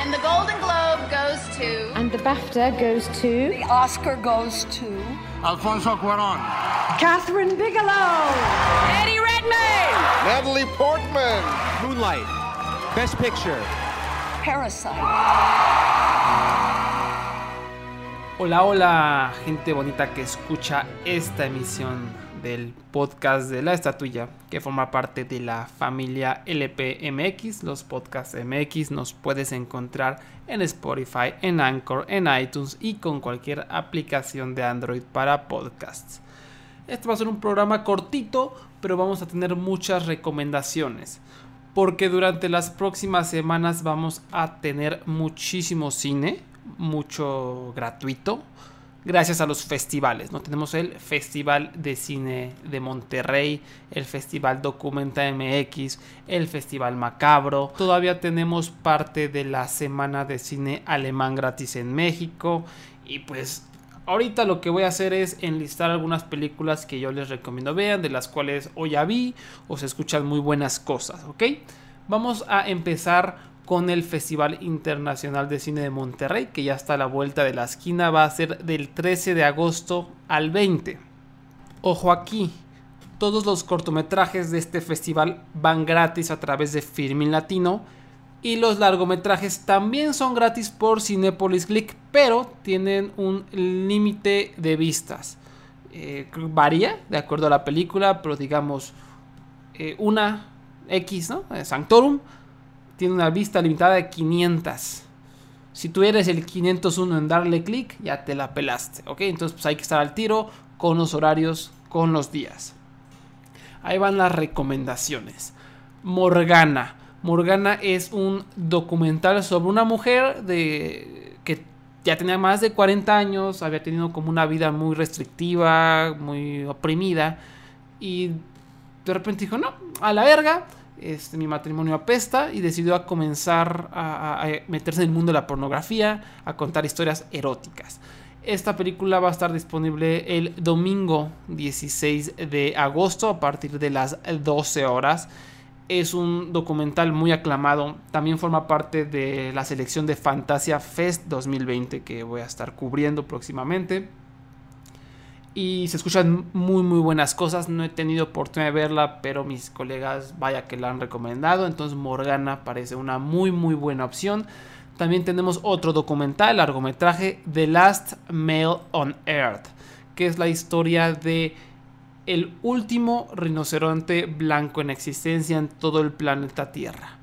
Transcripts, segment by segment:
And the Golden Globe goes to. And the BAFTA goes to. The Oscar goes to. Alfonso Cuaron. Catherine Bigelow. Eddie Redmayne. Natalie Portman. Moonlight. Best Picture. Parasite. Hola, hola, gente bonita que escucha esta emisión del podcast de la estatuilla que forma parte de la familia LPMX, los podcasts MX. Nos puedes encontrar en Spotify, en Anchor, en iTunes y con cualquier aplicación de Android para podcasts. Este va a ser un programa cortito, pero vamos a tener muchas recomendaciones. Porque durante las próximas semanas vamos a tener muchísimo cine, mucho gratuito, gracias a los festivales. ¿no? Tenemos el Festival de Cine de Monterrey, el Festival Documenta MX, el Festival Macabro. Todavía tenemos parte de la Semana de Cine Alemán gratis en México. Y pues ahorita lo que voy a hacer es enlistar algunas películas que yo les recomiendo vean, de las cuales hoy ya vi o se escuchan muy buenas cosas, ¿ok? Vamos a empezar con el Festival Internacional de Cine de Monterrey, que ya está a la vuelta de la esquina, va a ser del 13 de agosto al 20. Ojo aquí, todos los cortometrajes de este festival van gratis a través de Filmin Latino y los largometrajes también son gratis por Cinepolis Click, pero tienen un límite de vistas. Eh, varía de acuerdo a la película, pero digamos eh, una X, ¿no? Eh, Sanctorum tiene una vista limitada de 500. Si tú eres el 501 en darle clic, ya te la pelaste, ¿ok? Entonces pues hay que estar al tiro con los horarios, con los días. Ahí van las recomendaciones. Morgana. Morgana es un documental sobre una mujer de que ya tenía más de 40 años, había tenido como una vida muy restrictiva, muy oprimida y de repente dijo, no, a la verga, este, mi matrimonio apesta y decidió a comenzar a, meterse en el mundo de la pornografía, a contar historias eróticas. Esta película va a estar disponible el domingo 16 de agosto a partir de las 12 horas. Es un documental muy aclamado. También forma parte de la selección de Fantasia Fest 2020 que voy a estar cubriendo próximamente y se escuchan muy muy buenas cosas. No he tenido oportunidad de verla, pero mis colegas vaya que la han recomendado. Entonces Morgana parece una muy muy buena opción. También tenemos otro documental, largometraje, The Last Male on Earth, que es la historia de el último rinoceronte blanco en existencia en todo el planeta Tierra.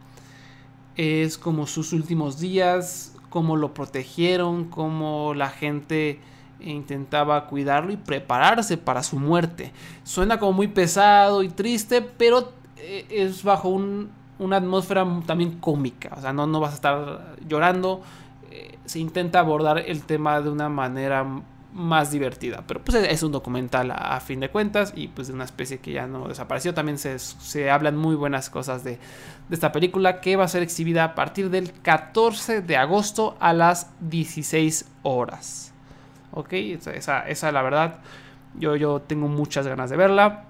Es como sus últimos días, cómo lo protegieron, cómo la gente e intentaba cuidarlo y prepararse para su muerte. Suena como muy pesado y triste, pero eh, es bajo una atmósfera también cómica. O sea, no, no vas a estar llorando. Eh, se intenta abordar el tema de una manera más divertida. Pero pues es un documental a, fin de cuentas y pues de una especie que ya no desapareció. También se, se hablan muy buenas cosas de, de, esta película que va a ser exhibida a partir del 14 de agosto a las 16 horas. ¿Ok? Esa, esa la verdad, yo, yo tengo muchas ganas de verla.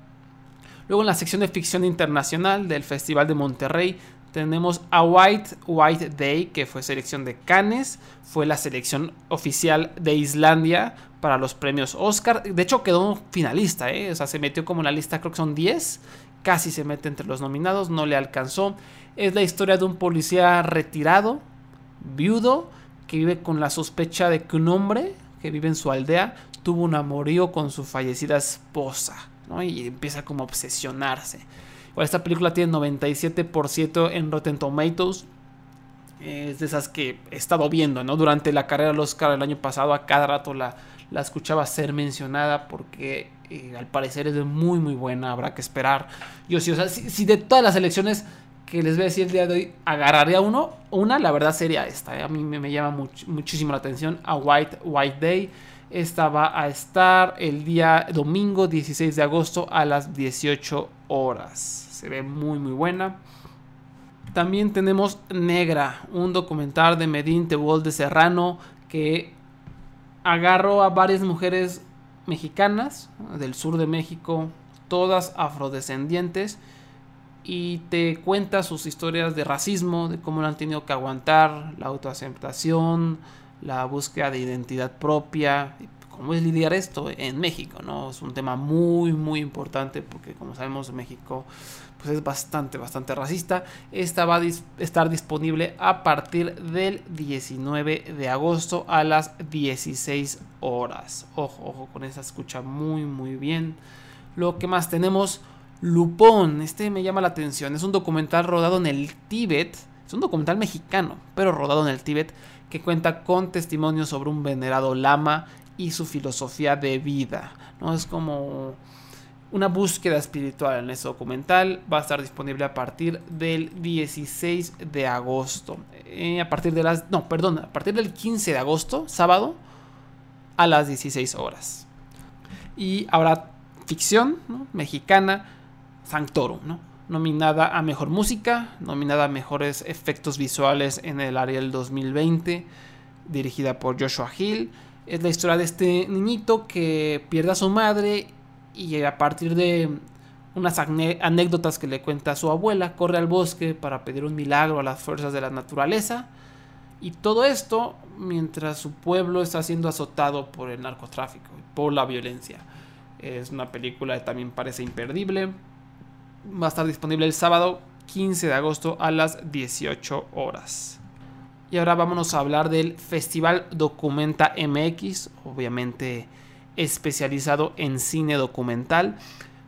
Luego en la sección de ficción internacional del Festival de Monterrey tenemos A White White Day, que fue selección de Cannes, fue la selección oficial de Islandia para los premios Oscar. De hecho quedó finalista, ¿eh? o sea, se metió como en la lista, creo que son 10, casi se mete entre los nominados, no le alcanzó. Es la historia de un policía retirado, viudo, que vive con la sospecha de que un hombre que vive en su aldea tuvo un amorío con su fallecida esposa, ¿no? Y empieza como a obsesionarse. esta película tiene 97% en Rotten Tomatoes. Es de esas que he estado viendo, ¿no? Durante la carrera del Oscar el año pasado, a cada rato la, escuchaba ser mencionada porque eh, al parecer es muy, muy buena. Habrá que esperar. Yo sí, o sea, si, de todas las elecciones que les voy a decir el día de hoy, agarraría uno, una, la verdad sería esta. ¿eh? A mí me, llama muchísimo la atención a White White Day. Esta va a estar el día domingo 16 de agosto a las 18 horas. Se ve muy muy buena. También tenemos Negra, un documental de Medin Tebol de Serrano que agarró a varias mujeres mexicanas del sur de México, todas afrodescendientes y te cuenta sus historias de racismo, de cómo lo han tenido que aguantar, la autoaceptación, la búsqueda de identidad propia, cómo es lidiar esto en México, ¿no? Es un tema muy, muy importante porque como sabemos México pues es bastante, bastante racista. Esta va a estar disponible a partir del 19 de agosto a las 16 horas. Ojo, ojo, con esa escucha muy, muy bien. Lo que más tenemos, Lupón. Este me llama la atención. Es un documental rodado en el Tíbet. Es un documental mexicano, pero rodado en el Tíbet, que cuenta con testimonios sobre un venerado lama y su filosofía de vida. ¿no? Es como una búsqueda espiritual en ese documental. Va a estar disponible a partir del 16 de agosto. Eh, a partir de las. No, perdón, a partir del 15 de agosto, sábado, a las 16 horas. Y habrá ficción mexicana, Sanctorum, ¿no? nominada a mejor música, nominada a mejores efectos visuales en el Ariel 2020, dirigida por Joshua Hill. Es la historia de este niñito que pierde a su madre y a partir de unas anécdotas que le cuenta su abuela, corre al bosque para pedir un milagro a las fuerzas de la naturaleza. Y todo esto mientras su pueblo está siendo azotado por el narcotráfico por la violencia. Es una película que también parece imperdible. Va a estar disponible el sábado 15 de agosto a las 18 horas. Y ahora vámonos a hablar del Festival Documenta MX. Obviamente especializado en cine documental.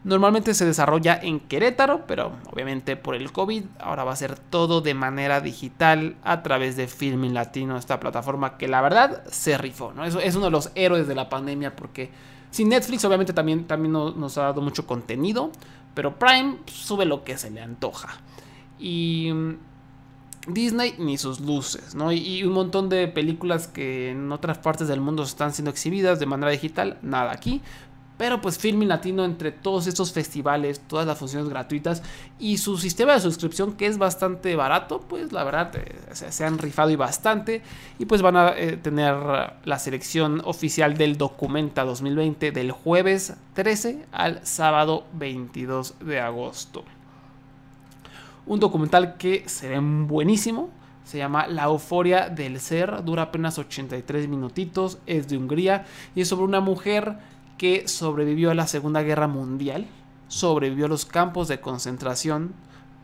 Normalmente se desarrolla en Querétaro, pero obviamente por el COVID ahora va a ser todo de manera digital a través de Filming Latino, esta plataforma que la verdad se rifó, ¿no? Es, es uno de los héroes de la pandemia porque sin Netflix obviamente también, también nos ha dado mucho contenido, pero Prime sube lo que se le antoja. Y Disney ni sus luces, ¿no? Y, un montón de películas que en otras partes del mundo están siendo exhibidas de manera digital, nada aquí. Pero pues Filming Latino entre todos estos festivales, todas las funciones gratuitas y su sistema de suscripción que es bastante barato, pues la verdad eh, se, han rifado y bastante. Y pues van a eh, tener la selección oficial del Documenta 2020 del jueves 13 al sábado 22 de agosto. Un documental que se ve buenísimo. Se llama La euforia del ser. Dura apenas 83 minutitos. Es de Hungría. Y es sobre una mujer que sobrevivió a la Segunda Guerra Mundial. Sobrevivió a los campos de concentración.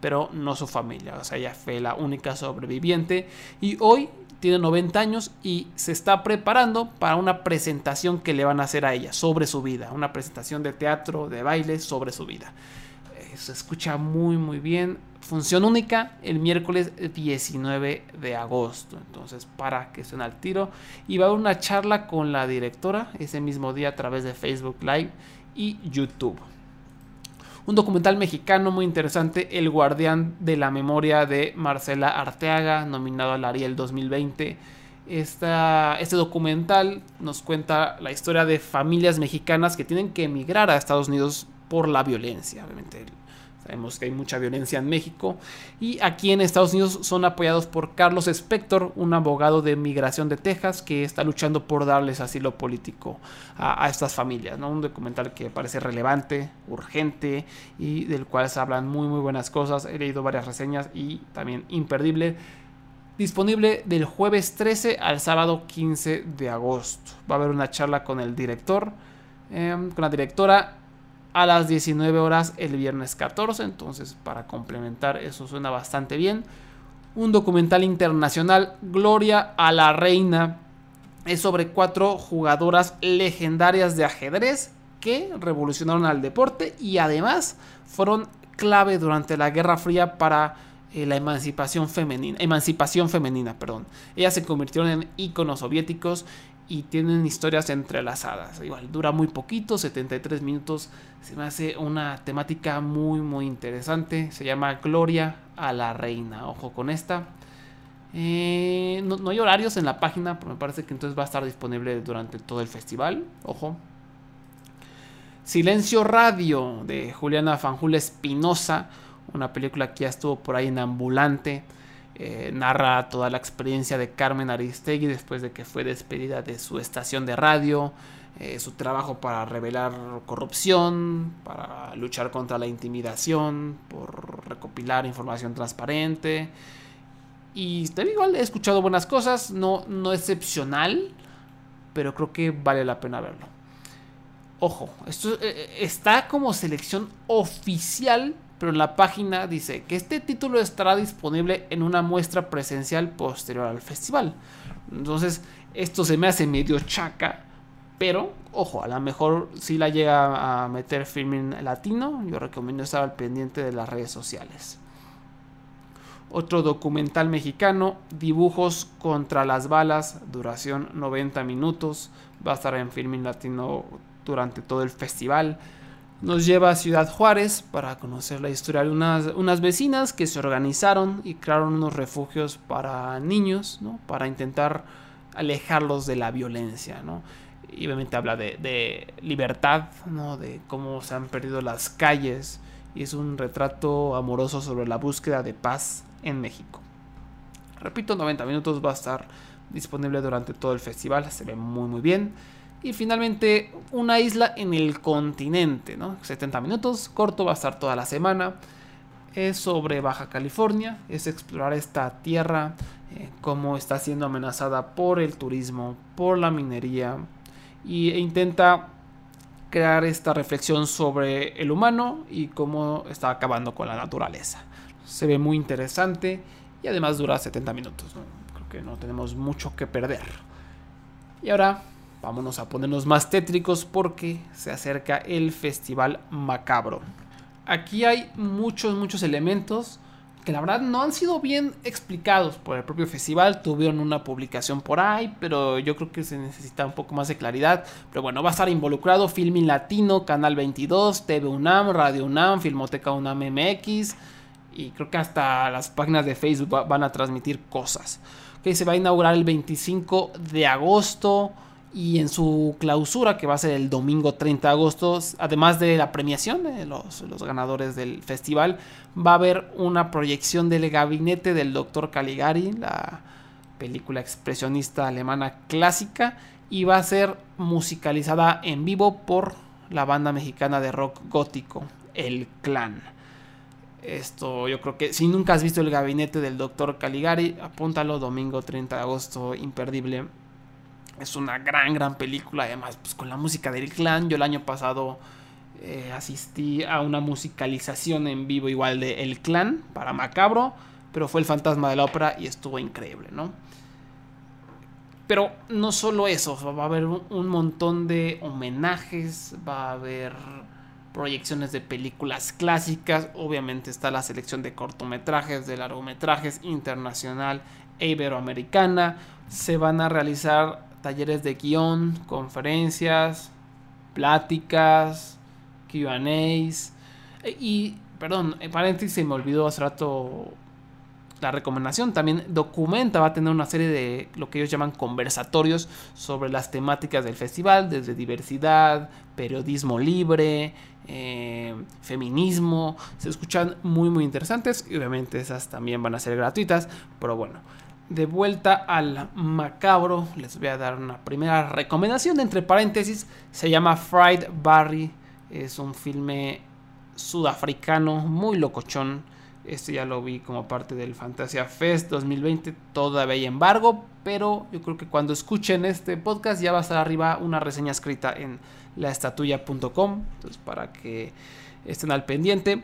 Pero no su familia. O sea, ella fue la única sobreviviente. Y hoy tiene 90 años y se está preparando para una presentación que le van a hacer a ella sobre su vida. Una presentación de teatro, de baile sobre su vida. Se escucha muy muy bien función única el miércoles 19 de agosto. Entonces, para que estén al tiro. Y va a haber una charla con la directora ese mismo día a través de Facebook Live y YouTube. Un documental mexicano muy interesante, El Guardián de la Memoria de Marcela Arteaga, nominado al Ariel 2020. Esta, este documental nos cuenta la historia de familias mexicanas que tienen que emigrar a Estados Unidos por la violencia. Obviamente, Sabemos que hay mucha violencia en México. Y aquí en Estados Unidos son apoyados por Carlos Spector, un abogado de migración de Texas que está luchando por darles asilo político a, estas familias. Un documental que parece relevante, urgente y del cual se hablan muy muy buenas cosas. He leído varias reseñas y también imperdible. Disponible del jueves 13 al sábado 15 de agosto. Va a haber una charla con el director, em, con la directora a las 19 horas el viernes 14. Entonces, para complementar, eso suena bastante bien. Un documental internacional, Gloria a la Reina, es sobre cuatro jugadoras legendarias de ajedrez que revolucionaron al deporte y además fueron clave durante la Guerra Fría para eh, la emancipación femenina, emancipación femenina, perdón. Ellas se convirtieron en íconos soviéticos y tienen historias entrelazadas. Igual dura muy poquito, 73 minutos. Se me hace una temática muy muy interesante. Se llama Gloria a la Reina. Ojo con esta. Eh, no, hay horarios en la página, pero me parece que entonces va a estar disponible durante todo el festival. Ojo. Silencio Radio de Juliana Fanjul Espinosa. Una película que ya estuvo por ahí en Ambulante. Eh, narra toda la experiencia de Carmen Aristegui después de que fue despedida de su estación de radio. eh, su trabajo para revelar corrupción, para luchar contra la intimidación, por recopilar información transparente. Y igual he escuchado buenas cosas, no, no excepcional, pero creo que vale la pena verlo. Ojo, esto eh, está como selección oficial, pero en la página dice que este título estará disponible en una muestra presencial posterior al festival. Entonces, esto se me hace medio chaca, pero ojo, a lo mejor si la llega a meter filming latino, yo recomiendo estar al pendiente de las redes sociales. Otro documental mexicano, Dibujos contra las balas, duración 90 minutos, va a estar en filming latino durante todo el festival. Nos lleva a Ciudad Juárez para conocer la historia de unas, unas vecinas que se organizaron y crearon unos refugios para niños, ¿no? para intentar alejarlos de la violencia. ¿no? y obviamente habla de, libertad, ¿no? de cómo se han perdido las calles y es un retrato amoroso sobre la búsqueda de paz en México. Repito, 90 minutos va a estar disponible durante todo el festival, se ve muy muy bien. Y finalmente, una isla en el continente, ¿no? 70 minutos, corto, va a estar toda la semana. Es sobre Baja California, es explorar esta tierra, eh, cómo está siendo amenazada por el turismo, por la minería, y, e intenta crear esta reflexión sobre el humano y cómo está acabando con la naturaleza. Se ve muy interesante y además dura 70 minutos. Creo que no tenemos mucho que perder. Y ahora vámonos a ponernos más tétricos porque se acerca el Festival Macabro. Aquí hay muchos, muchos elementos que la verdad no han sido bien explicados por el propio festival. Tuvieron una publicación por ahí, pero yo creo que se necesita un poco más de claridad. Pero bueno, va a estar involucrado Filmin Latino, Canal 22, TV UNAM, Radio UNAM, Filmoteca UNAM MX. Y creo que hasta las páginas de Facebook van a transmitir cosas. Se va a inaugurar el 25 de agosto y en su clausura, que va a ser el domingo 30 de agosto, además de la premiación de los, ganadores del festival, va a haber una proyección del gabinete del Dr. Caligari, la película expresionista alemana clásica, y va a ser musicalizada en vivo por la banda mexicana de rock gótico, El Clan. Esto yo creo que si nunca has visto el gabinete del Dr. Caligari, apúntalo domingo 30 de agosto, imperdible es una gran, gran película. Además, pues con la música del clan. Yo el año pasado eh, asistí a una musicalización en vivo igual de El Clan para Macabro. Pero fue el fantasma de la ópera y estuvo increíble, ¿no? Pero no solo eso, va a haber un montón de homenajes, va a haber proyecciones de películas clásicas, obviamente está la selección de cortometrajes, de largometrajes internacional e iberoamericana, se van a realizar talleres de guion, conferencias, pláticas, QAs. E, y, perdón, en paréntesis me olvidó hace rato la recomendación. También Documenta va a tener una serie de lo que ellos llaman conversatorios sobre las temáticas del festival, desde diversidad, periodismo libre, eh, feminismo. Se escuchan muy, muy interesantes y obviamente esas también van a ser gratuitas. Pero bueno, de vuelta al macabro, les voy a dar una primera recomendación. Entre paréntesis, se llama Fried Barry. Es un filme sudafricano muy locochón. Este ya lo vi como parte del Fantasia Fest 2020. Todavía hay embargo, pero yo creo que cuando escuchen este podcast ya va a estar arriba una reseña escrita en laestatuya.com. Entonces, para que estén al pendiente.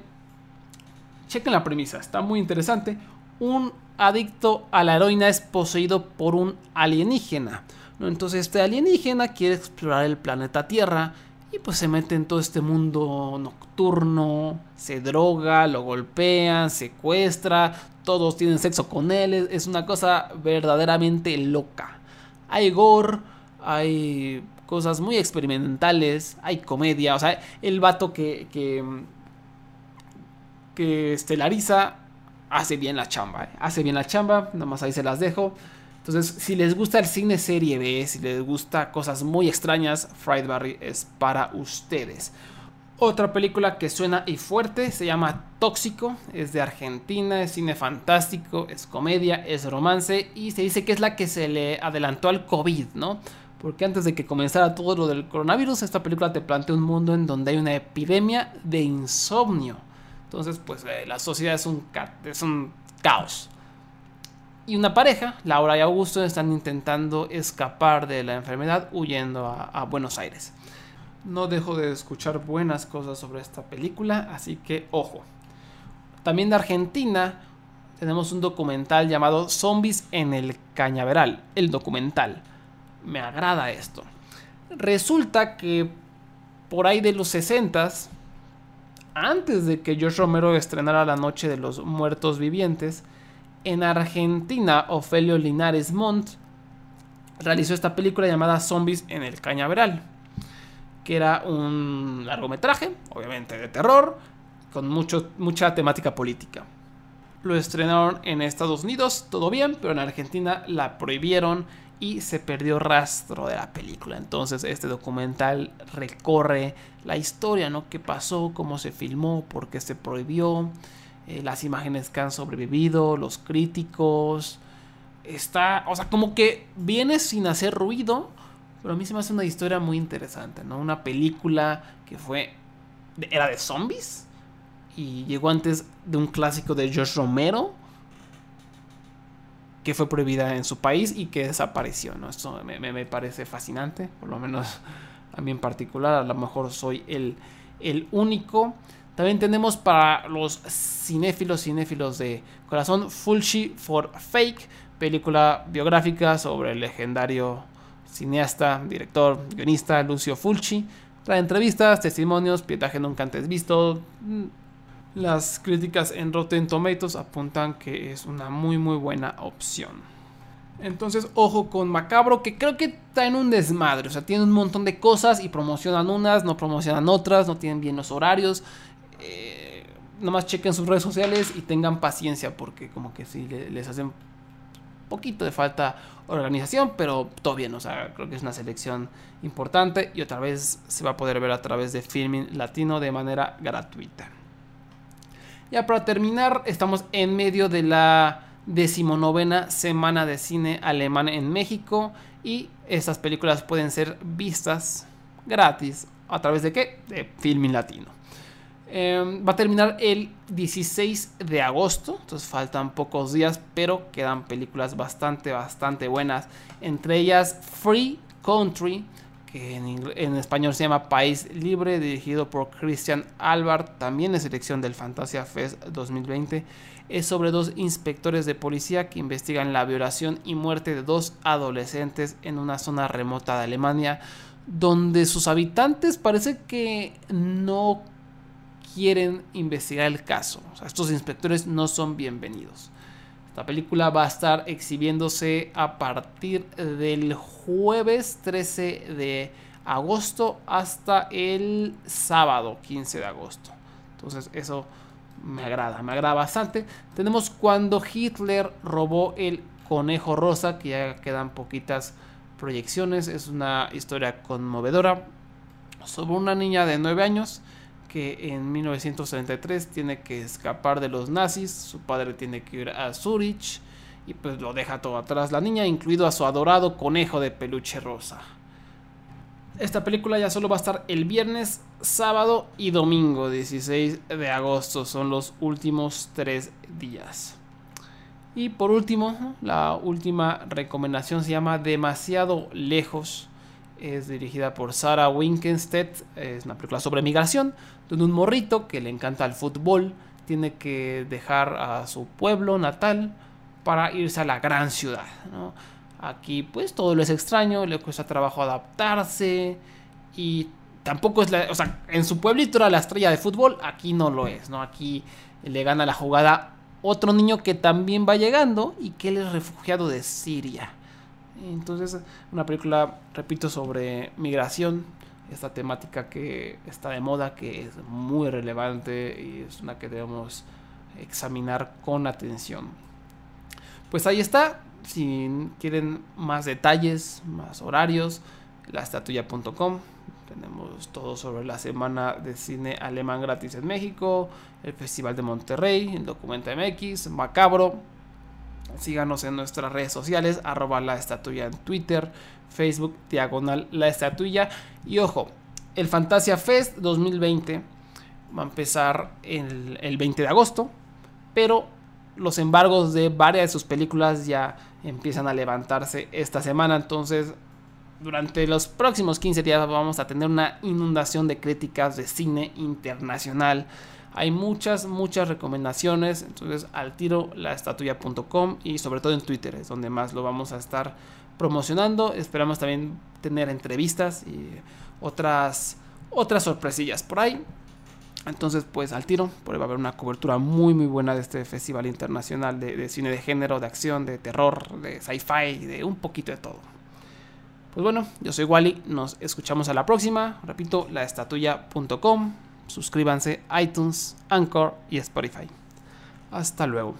Chequen la premisa, está muy interesante. Un adicto a la heroína es poseído por un alienígena. Entonces este alienígena quiere explorar el planeta Tierra y pues se mete en todo este mundo nocturno, se droga, lo golpean, secuestra, todos tienen sexo con él, es una cosa verdaderamente loca. Hay gore, hay cosas muy experimentales, hay comedia, o sea, el vato que, que estelariza hace bien la chamba, ¿eh? hace bien la chamba, nomás ahí se las dejo. Entonces, si les gusta el cine serie B, si les gusta cosas muy extrañas, Fried Barry es para ustedes. Otra película que suena y fuerte se llama Tóxico, es de Argentina, es cine fantástico, es comedia, es romance y se dice que es la que se le adelantó al COVID, ¿no? Porque antes de que comenzara todo lo del coronavirus, esta película te plantea un mundo en donde hay una epidemia de insomnio. Entonces, pues eh, la sociedad es un, caos. Y una pareja, Laura y Augusto, están intentando escapar de la enfermedad huyendo a, a Buenos Aires. No dejo de escuchar buenas cosas sobre esta película, así que ojo. También de Argentina tenemos un documental llamado Zombies en el Cañaveral, el documental. Me agrada esto. Resulta que por ahí de los 60 antes de que George Romero estrenara La Noche de los Muertos Vivientes, en Argentina Ofelio Linares Montt realizó esta película llamada Zombies en el Cañaveral, que era un largometraje, obviamente de terror, con mucho, mucha temática política. Lo estrenaron en Estados Unidos, todo bien, pero en Argentina la prohibieron y se perdió rastro de la película. Entonces este documental recorre la historia, ¿no? ¿Qué pasó? ¿Cómo se filmó? ¿Por qué se prohibió? Eh, las imágenes que han sobrevivido, los críticos. Está, o sea, como que viene sin hacer ruido, pero a mí se me hace una historia muy interesante, ¿no? Una película que fue, era de zombies y llegó antes de un clásico de George Romero que fue prohibida en su país y que desapareció. ¿no? Esto me, me, parece fascinante, por lo menos a mí en particular, a lo mejor soy el, el único. También tenemos para los cinéfilos, cinéfilos de corazón, Fulci for Fake, película biográfica sobre el legendario cineasta, director, guionista Lucio Fulci. Trae entrevistas, testimonios, pietaje nunca antes visto, las críticas en Rotten Tomatoes apuntan que es una muy muy buena opción. Entonces, ojo con Macabro, que creo que está en un desmadre. O sea, tiene un montón de cosas y promocionan unas, no promocionan otras, no tienen bien los horarios. Eh, nomás chequen sus redes sociales y tengan paciencia, porque como que sí les hacen poquito de falta organización, pero todo bien. O sea, creo que es una selección importante y otra vez se va a poder ver a través de Filming Latino de manera gratuita. Ya para terminar, estamos en medio de la decimonovena semana de cine alemán en México y estas películas pueden ser vistas gratis. ¿A través de qué? De Filming Latino. Em, va a terminar el 16 de agosto, entonces faltan pocos días, pero quedan películas bastante, bastante buenas. Entre ellas Free Country, que en, español se llama País Libre, dirigido por Christian Albert, también es selección del Fantasia Fest 2020. Es sobre dos inspectores de policía que investigan la violación y muerte de dos adolescentes en una zona remota de Alemania, donde sus habitantes parece que no quieren investigar el caso. estos inspectores no son bienvenidos. Esta película va a estar exhibiéndose a partir del jueves 13 de agosto hasta el sábado 15 de agosto. Entonces eso me agrada, me agrada bastante. Tenemos cuando Hitler robó el conejo rosa, que ya quedan poquitas proyecciones. Es una historia conmovedora sobre una niña de 9 años que en 1933 tiene que escapar de los nazis, su padre tiene que ir a Zurich y pues lo deja todo atrás la niña, incluido a su adorado conejo de peluche rosa. Esta película ya solo va a estar el viernes, sábado y domingo 16 de agosto, son los últimos tres días. Y por último, la última recomendación se llama Demasiado Lejos es dirigida por Sarah Winkenstedt, es una película sobre migración, donde un morrito que le encanta el fútbol tiene que dejar a su pueblo natal para irse a la gran ciudad. Aquí pues todo lo es extraño, le cuesta trabajo adaptarse y tampoco es la, o sea, en su pueblito era la estrella de fútbol, aquí no lo es, ¿no? Aquí le gana la jugada otro niño que también va llegando y que él es refugiado de Siria. Entonces, una película, repito, sobre migración, esta temática que está de moda, que es muy relevante y es una que debemos examinar con atención. Pues ahí está. Si quieren más detalles, más horarios, lastatuya.com. Tenemos todo sobre la semana de cine alemán gratis en México, el Festival de Monterrey, el Documento MX, Macabro, Síganos en nuestras redes sociales, arroba la estatuilla en Twitter, Facebook, diagonal la estatuilla. Y ojo, el Fantasia Fest 2020 va a empezar el, el 20 de agosto, pero los embargos de varias de sus películas ya empiezan a levantarse esta semana. Entonces, durante los próximos 15 días vamos a tener una inundación de críticas de cine internacional. Hay muchas, muchas recomendaciones. Entonces, al tiro laestatuya.com y sobre todo en Twitter es donde más lo vamos a estar promocionando. Esperamos también tener entrevistas y otras, otras sorpresillas por ahí. Entonces, pues al tiro, por va a haber una cobertura muy, muy buena de este Festival Internacional de, de Cine de Género, de Acción, de Terror, de Sci-Fi, de un poquito de todo. Pues bueno, yo soy Wally, nos escuchamos a la próxima. Repito, laestatuya.com. Suscríbanse iTunes, Anchor y Spotify. Hasta luego.